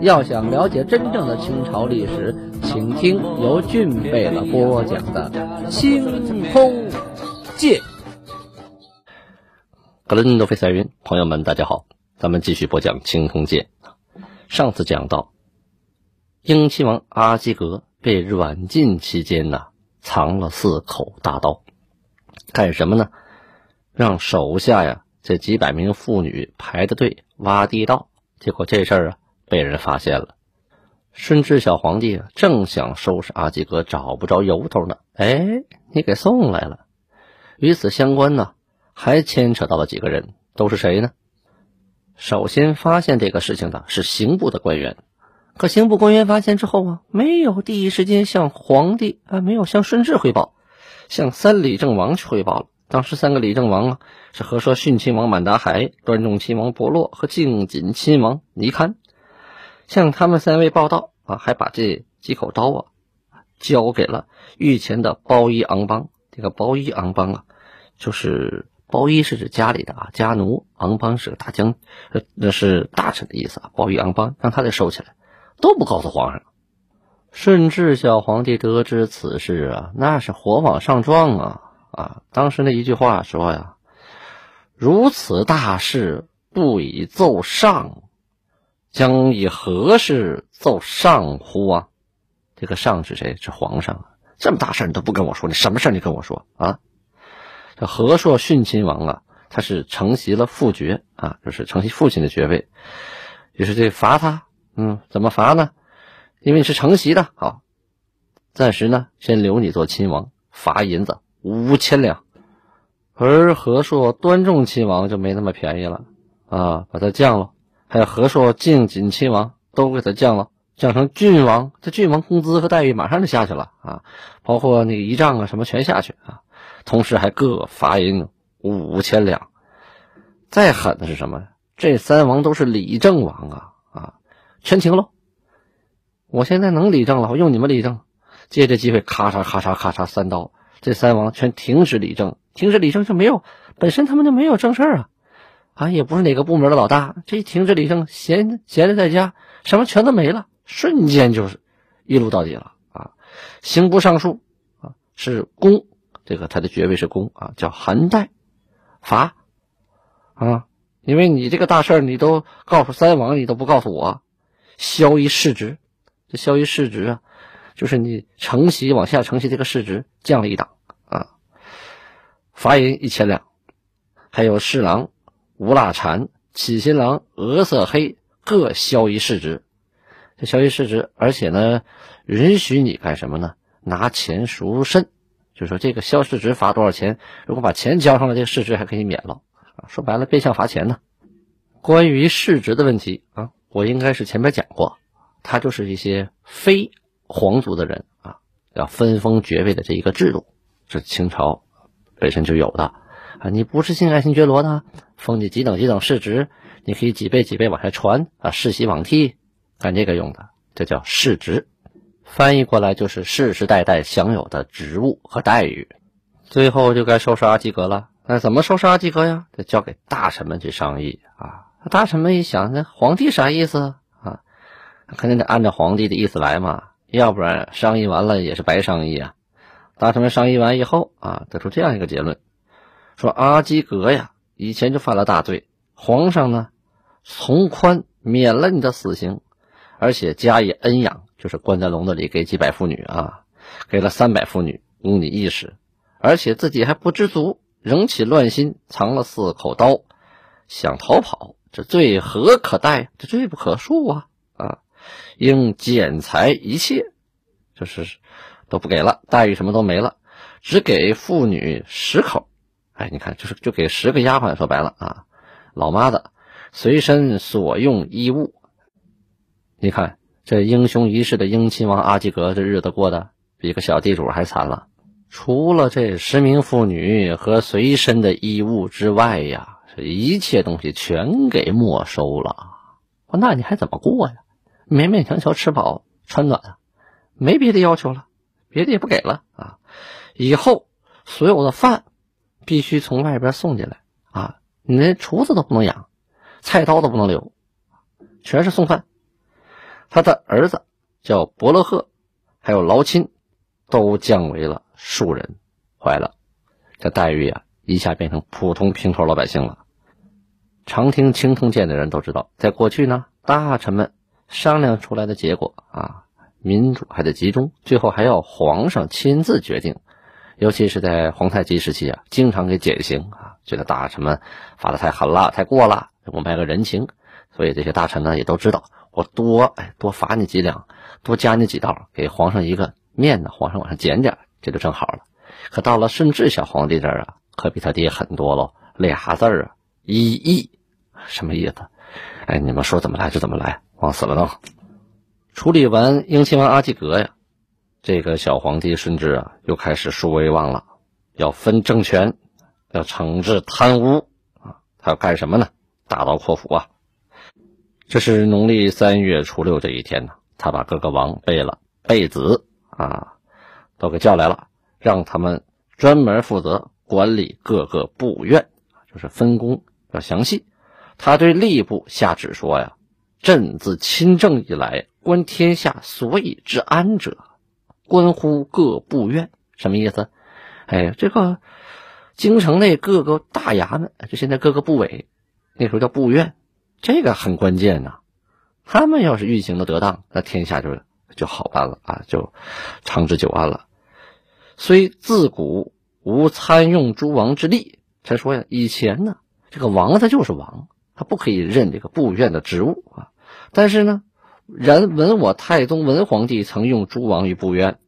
要想了解真正的清朝历史，请听由俊贝勒播讲的《清空界》。格伦多菲塞云，朋友们，大家好，咱们继续播讲《清空界》。上次讲到，英亲王阿基格被软禁期间呢，藏了四口大刀，干什么呢？让手下呀这几百名妇女排着队挖地道，结果这事儿啊。被人发现了，顺治小皇帝正想收拾阿基格，找不着由头呢。哎，你给送来了。与此相关呢，还牵扯到了几个人，都是谁呢？首先发现这个事情的是刑部的官员，可刑部官员发现之后啊，没有第一时间向皇帝啊，没有向顺治汇报，向三李正王去汇报了。当时三个李正王啊，是和硕逊亲王满达海、端重亲王伯洛和敬谨亲王尼堪。向他们三位报道啊，还把这几口刀啊交给了御前的包衣昂邦。这个包衣昂邦啊，就是包衣是指家里的啊家奴，昂邦是个大将，那是大臣的意思啊。包衣昂邦让他给收起来，都不告诉皇上。顺治小皇帝得知此事啊，那是火往上撞啊啊！当时那一句话说呀：“如此大事，不以奏上。”将以何事奏上乎啊？这个上是谁？是皇上啊！这么大事你都不跟我说，你什么事你跟我说啊？这和硕逊亲王啊，他是承袭了父爵啊，就是承袭父亲的爵位，于是这罚他，嗯，怎么罚呢？因为你是承袭的，好，暂时呢先留你做亲王，罚银子五千两。而和硕端重亲王就没那么便宜了啊，把他降了。还有和硕、敬谨亲王都给他降了，降成郡王，这郡王工资和待遇马上就下去了啊，包括那个仪仗啊什么全下去啊，同时还各罚银五千两。再狠的是什么？这三王都是理政王啊啊，全停喽！我现在能理政了，我用你们理政，借这机会咔嚓咔嚓咔嚓三刀，这三王全停止理政，停止理政就没有，本身他们就没有正事啊。啊，也不是哪个部门的老大，这一停止理政，闲闲着在家，什么全都没了，瞬间就是一路到底了啊！刑部尚书啊是公，这个他的爵位是公啊，叫韩代，罚啊，因为你这个大事你都告诉三王，你都不告诉我，削一世职，这削一世职啊，就是你承袭往下承袭这个世职降了一档啊，罚银一千两，还有侍郎。吴腊禅、启新郎、额色黑各削一市值，这削一市值，而且呢，允许你干什么呢？拿钱赎身，就说这个削世职罚多少钱？如果把钱交上了，这个市值还可以免了啊。说白了，变相罚钱呢。关于市值的问题啊，我应该是前面讲过，他就是一些非皇族的人啊，要分封爵位的这一个制度，是清朝本身就有的。啊，你不是姓爱新觉罗的，封你几等几等世职，你可以几辈几辈往下传啊，世袭罔替，干这个用的，这叫世职。翻译过来就是世世代代享有的职务和待遇。最后就该收拾阿基格了，那怎么收拾阿基格呀？得交给大臣们去商议啊。大臣们一想，那皇帝啥意思啊？肯定得按照皇帝的意思来嘛，要不然商议完了也是白商议啊。大臣们商议完以后啊，得出这样一个结论。说阿基格呀，以前就犯了大罪，皇上呢从宽免了你的死刑，而且加以恩养，就是关在笼子里给几百妇女啊，给了三百妇女供你一食，而且自己还不知足，仍起乱心，藏了四口刀，想逃跑，这罪何可待？这罪不可恕啊！啊，应减裁一切，就是都不给了，待遇什么都没了，只给妇女十口。哎，你看，就是就给十个丫鬟，说白了啊，老妈子随身所用衣物，你看这英雄一世的英亲王阿基格，这日子过得比个小地主还惨了。除了这十名妇女和随身的衣物之外呀，这一切东西全给没收了。那你还怎么过呀？勉勉强强吃饱穿暖，没别的要求了，别的也不给了啊。以后所有的饭必须从外边送进来啊，你连厨子都不能养，菜刀都不能留，全是送饭。他的儿子叫伯乐赫，还有劳钦，都降为了庶人。坏了，这待遇啊，一下变成普通平头老百姓了。常听青铜剑的人都知道，在过去呢，大臣们商量出来的结果啊，民主还得集中，最后还要皇上亲自决定。尤其是在皇太极时期啊，经常给减刑啊，觉得大臣们罚的太狠了，太过了，我卖个人情。所以这些大臣呢，也都知道。我多哎，多罚你几两，多加你几道，给皇上一个面子，皇上往上减点，这就正好了。可到了顺治小皇帝这儿啊，可比他爹狠多了，俩字儿啊，一亿，什么意思？哎，你们说怎么来就怎么来，往死了弄。处理完英亲王阿济格呀，这个小皇帝顺治啊，又开始树威望了，要分政权，要惩治贪污啊，他要干什么呢？大刀阔斧啊！这是农历三月初六这一天呢，他把各个王贝了、贝子啊都给叫来了，让他们专门负责管理各个部院，就是分工要详细。他对吏部下旨说呀：“朕自亲政以来，观天下所以治安者，关乎各部院。什么意思？哎，这个京城内各个大衙门，就现在各个部委，那时候叫部院。”这个很关键呐，他们要是运行的得当，那天下就就好办了啊，就长治久安了。虽自古无参用诸王之力，才说呀，以前呢，这个王他就是王，他不可以任这个部院的职务啊。但是呢，然闻我太宗文皇帝曾用诸王于部院，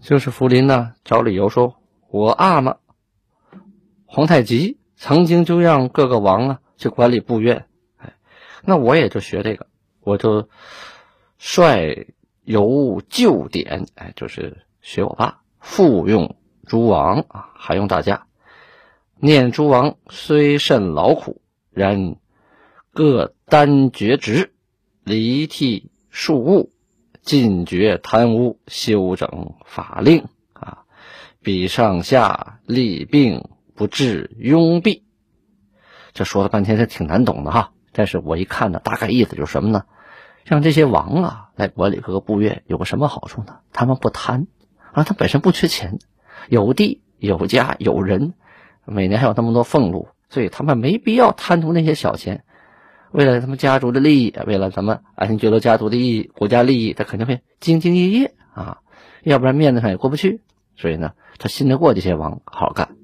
就是福临呢找理由说，我阿玛皇太极曾经就让各个王啊去管理部院。那我也就学这个，我就率由旧典，哎，就是学我爸复用诸王啊，还用大家念诸王虽甚劳苦，然各担厥职，离替庶务，禁绝贪污，修整法令啊，比上下利病不治庸弊。这说了半天是挺难懂的哈。但是我一看呢，大概意思就是什么呢？让这些王啊来管理各个部院，有个什么好处呢？他们不贪啊，他本身不缺钱，有地有家有人，每年还有那么多俸禄，所以他们没必要贪图那些小钱。为了他们家族的利益，为了咱们安心觉罗家族的利益、国家利益，他肯定会兢兢业业啊，要不然面子上也过不去。所以呢，他信得过这些王，好好干，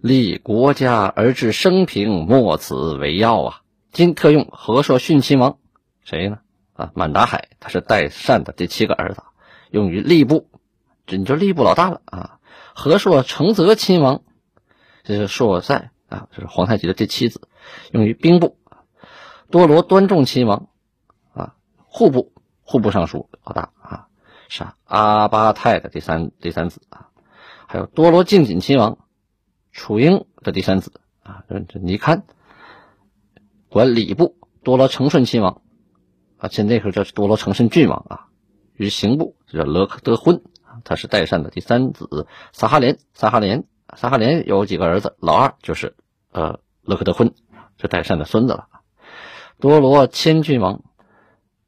立国家而治生平，莫此为要啊。今特用和硕逊亲王，谁呢？啊，满达海，他是代善的第七个儿子，用于吏部，这你就吏部老大了啊。和硕承泽亲王，这是硕塞啊，这是皇太极的第七子，用于兵部。多罗端重亲王，啊，户部户部尚书老大啊，是阿巴泰的第三第三子啊。还有多罗敬谨亲王，楚英的第三子啊，这你看。管礼部多罗承顺亲王，啊，现那时候叫多罗承顺郡王啊。于刑部叫勒克德婚，他是代善的第三子撒哈连。撒哈连，撒哈连有几个儿子，老二就是呃勒克德婚，是代善的孙子了。多罗千郡王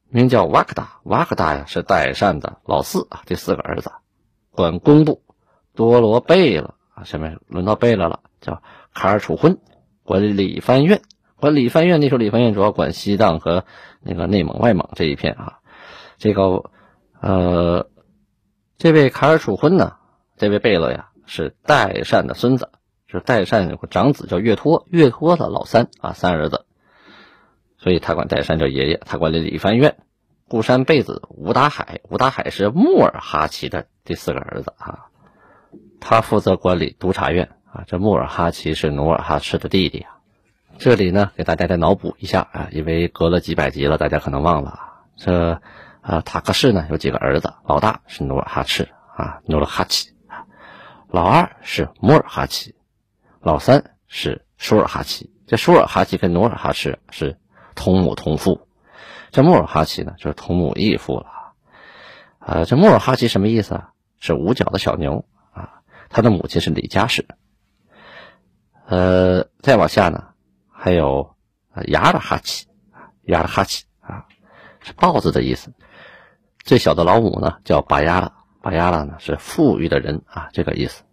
名叫瓦克达，瓦克达呀是代善的老四啊，第四个儿子。管工部多罗贝勒啊，下面轮到贝勒了，叫卡尔楚婚，管理藩院。管理藩院那时候，理藩院主要管西藏和那个内蒙、外蒙这一片啊。这个呃，这位卡尔楚婚呢，这位贝勒呀，是代善的孙子，是代善有个长子叫岳托，岳托的老三啊，三儿子，所以他管代善叫爷爷。他管理理藩院。固山贝子吴达海，吴达海是穆尔哈齐的第四个儿子啊，他负责管理督察院啊。这穆尔哈齐是努尔哈赤的弟弟啊。这里呢，给大家再脑补一下啊，因为隔了几百集了，大家可能忘了。这啊塔克氏呢有几个儿子，老大是努尔哈赤啊，努尔哈齐啊，老二是穆尔哈齐，老三是舒尔哈齐。这舒尔哈齐跟努尔哈赤是同母同父，这穆尔哈齐呢就是同母异父了。啊，这穆尔哈齐什么意思啊？是五角的小牛啊。他的母亲是李家氏。呃，再往下呢，还有雅尔哈齐雅尔哈齐啊，是豹子的意思。最小的老母呢叫巴雅拉，巴雅拉呢是富裕的人啊，这个意思。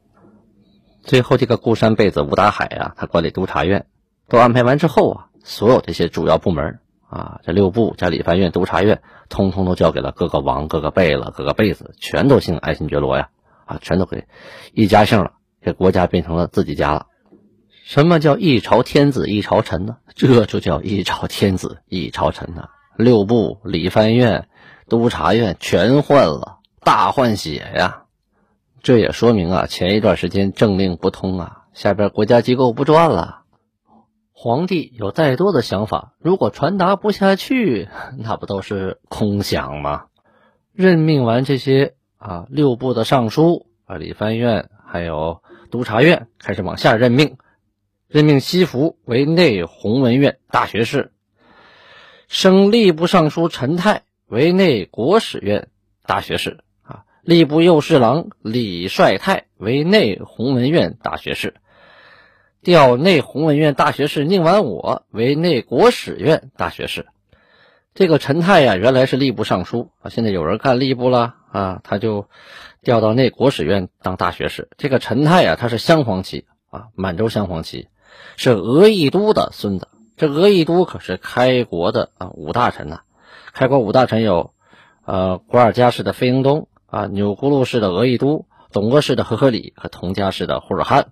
最后这个固山贝子吴达海啊，他管理督察院，都安排完之后啊，所有这些主要部门啊，这六部加理藩院、督察院，通通都交给了各个王、各个贝勒、各个贝子，全都姓爱新觉罗呀，啊，全都给一家姓了，这国家变成了自己家了。什么叫一朝天子一朝臣呢？这就叫一朝天子一朝臣呐！六部、理藩院、督察院全换了，大换血呀！这也说明啊，前一段时间政令不通啊，下边国家机构不转了。皇帝有再多的想法，如果传达不下去，那不都是空想吗？任命完这些啊，六部的尚书啊，理藩院还有督察院开始往下任命。任命西服为内弘文院大学士，升吏部尚书陈泰为内国史院大学士，啊，吏部右侍郎李帅泰为内弘文院大学士，调内弘文院大学士宁完我为内国史院大学士。这个陈泰呀，原来是吏部尚书啊，现在有人干吏部了啊，他就调到内国史院当大学士。这个陈泰呀，他是镶黄旗啊，满洲镶黄旗。是额亦都的孙子，这额亦都可是开国的啊五大臣呐。开国五大臣有，呃，古尔加氏的费英东啊，钮钴禄氏的额亦都，董鄂氏的和合里和佟家氏的呼尔汗，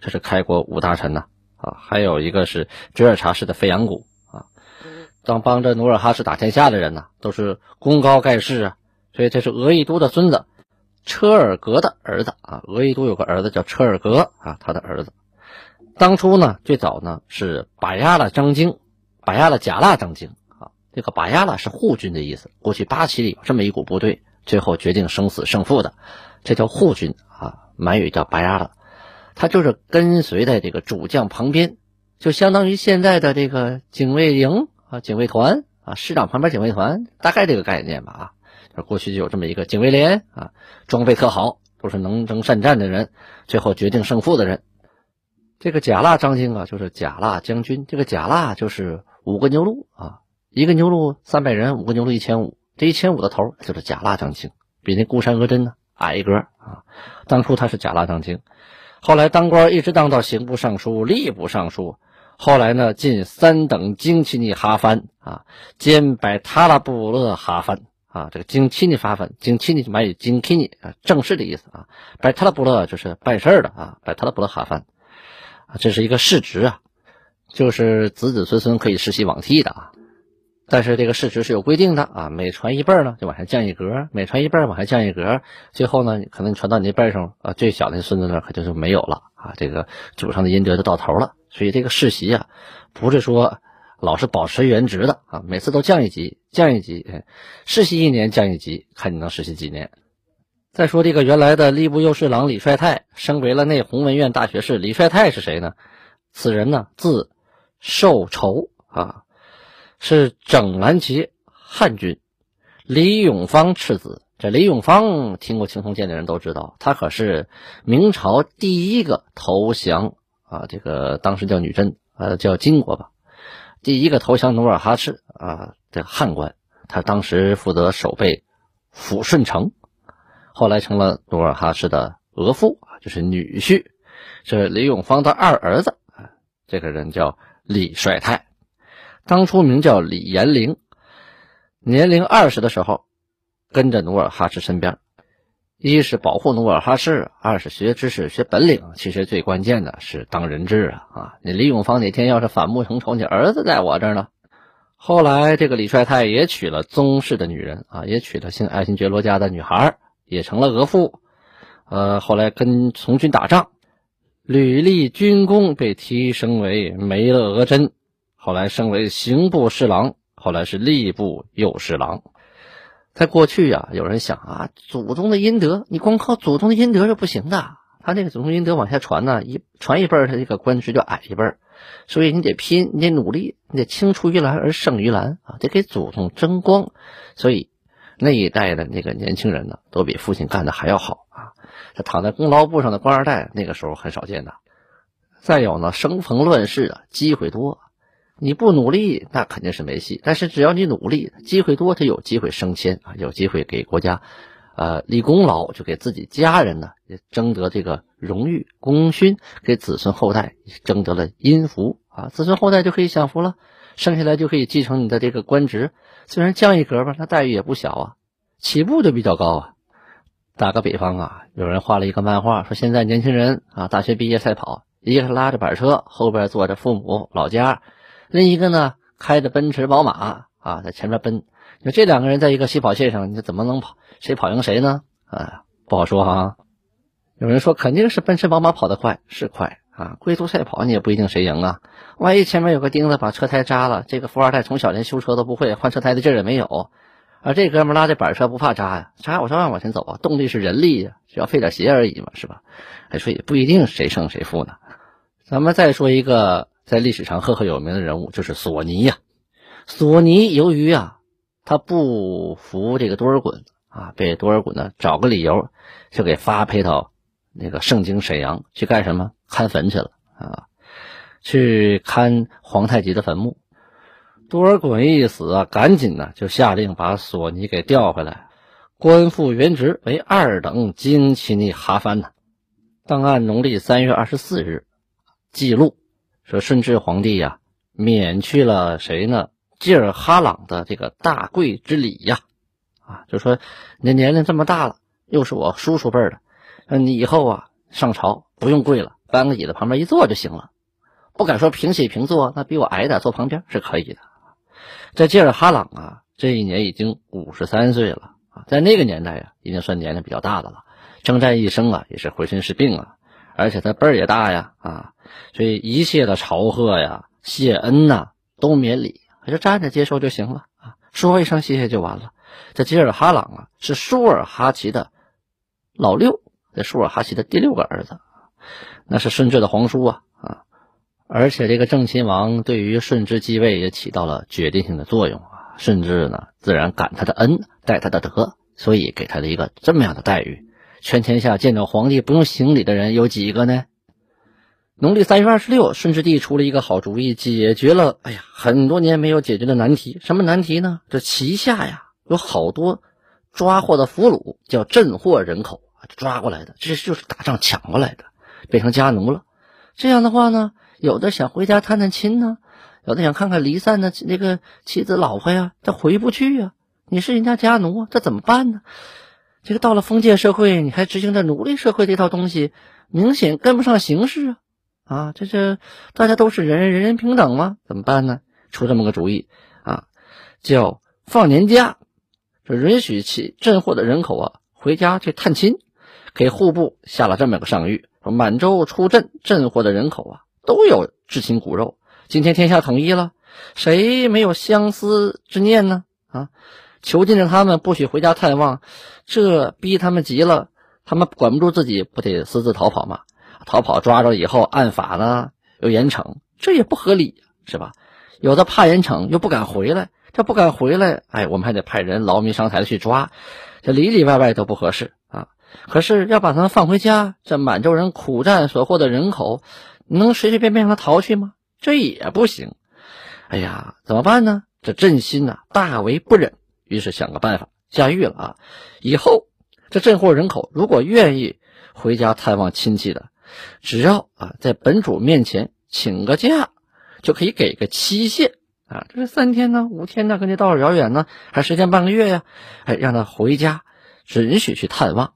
这是开国五大臣呐啊。还有一个是觉尔察氏的费扬古啊，当帮着努尔哈赤打天下的人呐，都是功高盖世啊。所以这是额亦都的孙子，车尔格的儿子啊。额亦都有个儿子叫车尔格啊，他的儿子。当初呢，最早呢是把亚拉张京，把亚拉贾拉张京啊。这个把亚拉是护军的意思。过去八旗里有这么一股部队，最后决定生死胜负的，这叫护军啊。满语叫把亚拉，他就是跟随在这个主将旁边，就相当于现在的这个警卫营啊、警卫团啊、师长旁边警卫团，大概这个概念吧啊。过去就有这么一个警卫连啊，装备特好，都是能征善战的人，最后决定胜负的人。这个贾腊张京啊，就是贾腊将军。这个贾腊就是五个牛录啊，一个牛录三百人，五个牛录一千五。这一千五的头就是贾腊张京，比那孤山额真呢矮一格啊。当初他是贾腊张京，后来当官一直当到刑部尚书、吏部尚书，后来呢进三等京奇尼哈藩啊，兼百塔拉布勒哈藩啊。这个京奇尼哈藩，京奇尼满语京奇尼啊，正式的意思啊。百塔拉布勒就是办事的啊，百塔拉布勒哈藩。这是一个世职啊，就是子子孙孙可以世袭罔替的啊。但是这个世职是有规定的啊，每传一辈呢就往下降一格，每传一辈往下降一格，最后呢可能传到你那辈上啊，最小的孙子那可就就没有了啊。这个祖上的阴德就到头了。所以这个世袭啊，不是说老是保持原职的啊，每次都降一级，降一级，世袭一年降一级，看你能世袭几年。再说这个原来的吏部右侍郎李帅泰升为了内弘文院大学士。李帅泰是谁呢？此人呢，字寿畴啊，是整兰旗汉军李永芳次子。这李永芳听过青铜剑的人都知道，他可是明朝第一个投降啊，这个当时叫女真，呃，叫金国吧，第一个投降努尔哈赤啊的汉官。他当时负责守备抚顺城。后来成了努尔哈赤的额驸，就是女婿，是李永芳的二儿子啊。这个人叫李帅泰，当初名叫李延龄，年龄二十的时候，跟着努尔哈赤身边，一是保护努尔哈赤，二是学知识、学本领。其实最关键的是当人质啊啊！你李永芳哪天要是反目成仇，你儿子在我这儿呢。后来这个李帅泰也娶了宗室的女人啊，也娶了姓爱新觉罗家的女孩。也成了额驸，呃，后来跟从军打仗，屡立军功，被提升为梅勒额真，后来升为刑部侍郎后来是吏部右侍郎。在过去呀，有人想啊，祖宗的阴德，你光靠祖宗的阴德是不行的。他这个祖宗阴德往下传呢，一传一辈儿，他这个官职就矮一辈儿。所以你得拼，你得努力，你得青出于蓝而胜于蓝啊，得给祖宗争光。所以那一代的那个年轻人呢，都比父亲干的还要好啊。这躺在功劳簿上的官二代，那个时候很少见的。再有呢，生逢乱世啊，机会多。你不努力，那肯定是没戏。但是只要你努力，机会多，就有机会升迁啊，有机会给国家，呃，立功劳，就给自己家人呢也争得这个荣誉功勋，给子孙后代争得了阴福啊，子孙后代就可以享福了，生下来就可以继承你的这个官职。虽然降一格吧，那待遇也不小啊，起步就比较高啊。打个比方啊，有人画了一个漫画，说现在年轻人啊，大学毕业赛跑，一个是拉着板车，后边坐着父母老家。另一个呢，开着奔驰宝马啊，在前面奔。就这两个人在一个起跑线上，你怎么能跑？谁跑赢谁呢？啊，不好说哈。有人说肯定是奔驰宝马跑得快，是快啊。龟兔赛跑你也不一定谁赢啊。万一前面有个钉子把车胎扎了，这个富二代从小连修车都不会，换车胎的劲儿也没有。而这哥们拉这板车不怕扎呀，扎我照样往前走啊。动力是人力呀，只要费点鞋而已嘛，是吧？还说也不一定谁胜谁负呢。咱们再说一个。在历史上赫赫有名的人物就是索尼呀。索尼由于啊，他不服这个多尔衮啊，被多尔衮呢找个理由就给发配到那个盛京沈阳去干什么？看坟去了啊，去看皇太极的坟墓。多尔衮一死啊，赶紧呢就下令把索尼给调回来，官复原职为二等京奇尼哈藩呢。档案农历三月二十四日记录。说顺治皇帝呀，免去了谁呢？济尔哈朗的这个大贵之礼呀，啊，就说你年龄这么大了，又是我叔叔辈的，那你以后啊上朝不用跪了，搬个椅子旁边一坐就行了，不敢说平起平坐，那比我矮点坐旁边是可以的。这济尔哈朗啊，这一年已经五十三岁了啊，在那个年代呀，已经算年龄比较大的了，征战一生啊，也是浑身是病啊。而且他辈儿也大呀，啊，所以一切的朝贺呀、谢恩呐都免礼，就站着接受就行了啊，说一声谢谢就完了。这吉尔哈朗啊，是舒尔哈齐的老六，这舒尔哈齐的第六个儿子，那是顺治的皇叔啊啊！而且这个正亲王对于顺治继位也起到了决定性的作用啊，顺治呢自然感他的恩，戴他的德，所以给他的一个这么样的待遇。全天下见到皇帝不用行礼的人有几个呢？农历三月二十六，顺治帝出了一个好主意，解决了哎呀很多年没有解决的难题。什么难题呢？这旗下呀有好多抓获的俘虏，叫镇获人口抓过来的，这就是打仗抢过来的，变成家奴了。这样的话呢，有的想回家探探亲呢，有的想看看离散的那个妻子老婆呀，他回不去呀。你是人家家奴啊，这怎么办呢？这个到了封建社会，你还执行着奴隶社会这套东西，明显跟不上形势啊！啊，这这大家都是人，人人平等吗？怎么办呢？出这么个主意啊，叫放年假，这允许其镇获的人口啊回家去探亲，给户部下了这么个上谕，说满洲出镇镇获的人口啊都有至亲骨肉，今天天下统一了，谁没有相思之念呢？啊！囚禁着他们，不许回家探望，这逼他们急了，他们管不住自己，不得私自逃跑吗？逃跑抓着以后，按法呢又严惩，这也不合理，是吧？有的怕严惩，又不敢回来，这不敢回来，哎，我们还得派人劳民伤财的去抓，这里里外外都不合适啊。可是要把他们放回家，这满洲人苦战所获的人口，能随随便便让他逃去吗？这也不行。哎呀，怎么办呢？这朕心呐，大为不忍。于是想个办法下狱了啊！以后这镇户人口如果愿意回家探望亲戚的，只要啊在本主面前请个假，就可以给个期限啊，这是三天呢、五天呢，跟这道儿遥远呢，还时间半个月呀？哎，让他回家，只允许去探望。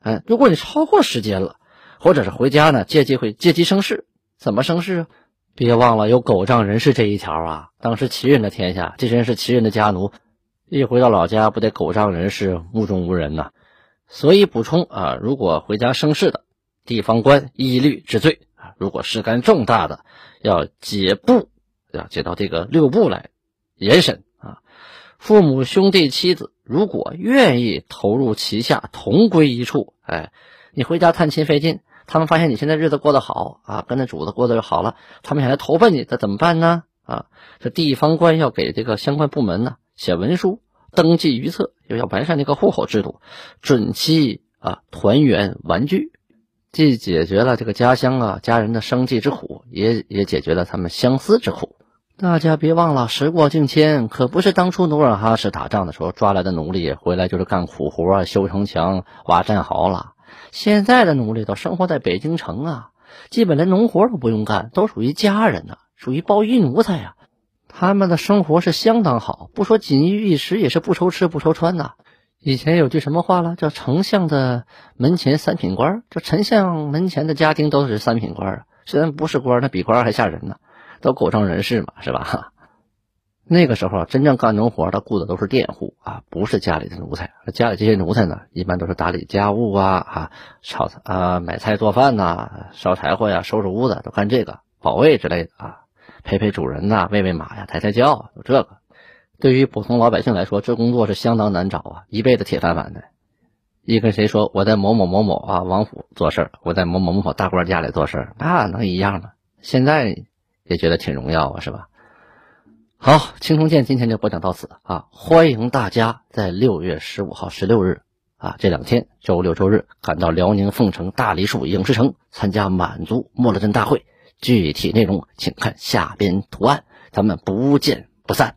哎，如果你超过时间了，或者是回家呢，借机会借机生事，怎么生事啊？别忘了有狗仗人势这一条啊！当时齐人的天下，这些人是齐人的家奴。一回到老家，不得狗仗人势、目中无人呐？所以补充啊，如果回家生事的地方官一律治罪啊。如果事干重大的，要解部，要解到这个六部来，严审啊。父母、兄弟、妻子，如果愿意投入旗下，同归一处，哎，你回家探亲费劲，他们发现你现在日子过得好啊，跟着主子过得就好了，他们想来投奔你，这怎么办呢？啊，这地方官要给这个相关部门呢写文书，登记于册，又要完善这个户口制度，准期啊团圆团聚。既解决了这个家乡啊家人的生计之苦，也也解决了他们相思之苦。大家别忘了，时过境迁，可不是当初努尔哈赤打仗的时候抓来的奴隶回来就是干苦活啊、修城墙、挖战壕了。现在的奴隶都生活在北京城啊，基本连农活都不用干，都属于家人呐，属于包衣奴才呀。他们的生活是相当好，不说锦衣玉食，也是不愁吃不愁穿呐。以前有句什么话了，叫“丞相的门前三品官”，这丞相门前的家丁都是三品官啊。虽然不是官，那比官还吓人呢，都狗仗人势嘛，是吧？那个时候真正干农活的雇的都是佃户啊，不是家里的奴才。家里这些奴才呢，一般都是打理家务啊，啊，炒啊，买菜做饭呐，烧柴火呀，收拾屋子，都干这个，保卫之类的啊，陪陪主人呐，喂喂马呀，抬抬轿，有这个。对于普通老百姓来说，这工作是相当难找啊，一辈子铁饭碗的。一跟谁说我在某某某某啊王府做事，我在某某某某大官家里做事，那能一样吗？现在也觉得挺荣耀啊，是吧？好，青铜剑今天就播讲到此啊，欢迎大家在六月十五号、十六日啊这两天周六周日赶到辽宁凤城大梨树影视城参加满族莫勒镇大会，具体内容请看下边图案，咱们不见不散。